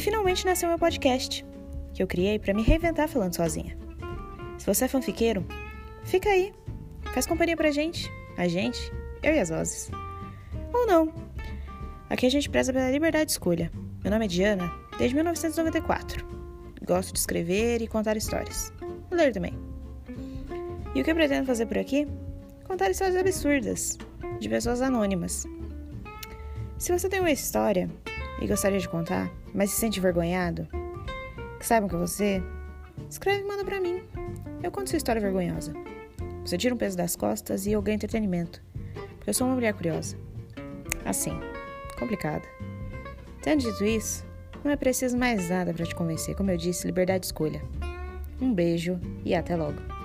finalmente nasceu meu podcast, que eu criei para me reinventar falando sozinha. Se você é fanfiqueiro, fica aí, faz companhia pra gente, a gente, eu e as vozes. Ou não. Aqui a gente preza pela liberdade de escolha. Meu nome é Diana, desde 1994. Gosto de escrever e contar histórias. Ler também. E o que eu pretendo fazer por aqui? Contar histórias absurdas, de pessoas anônimas. Se você tem uma história e gostaria de contar, mas se sente envergonhado, que saibam que você, escreve e manda pra mim. Eu conto sua história vergonhosa. Você tira um peso das costas e eu ganho entretenimento. Porque eu sou uma mulher curiosa. Assim, complicada. Tendo dito isso, não é preciso mais nada para te convencer. Como eu disse, liberdade de escolha. Um beijo e até logo.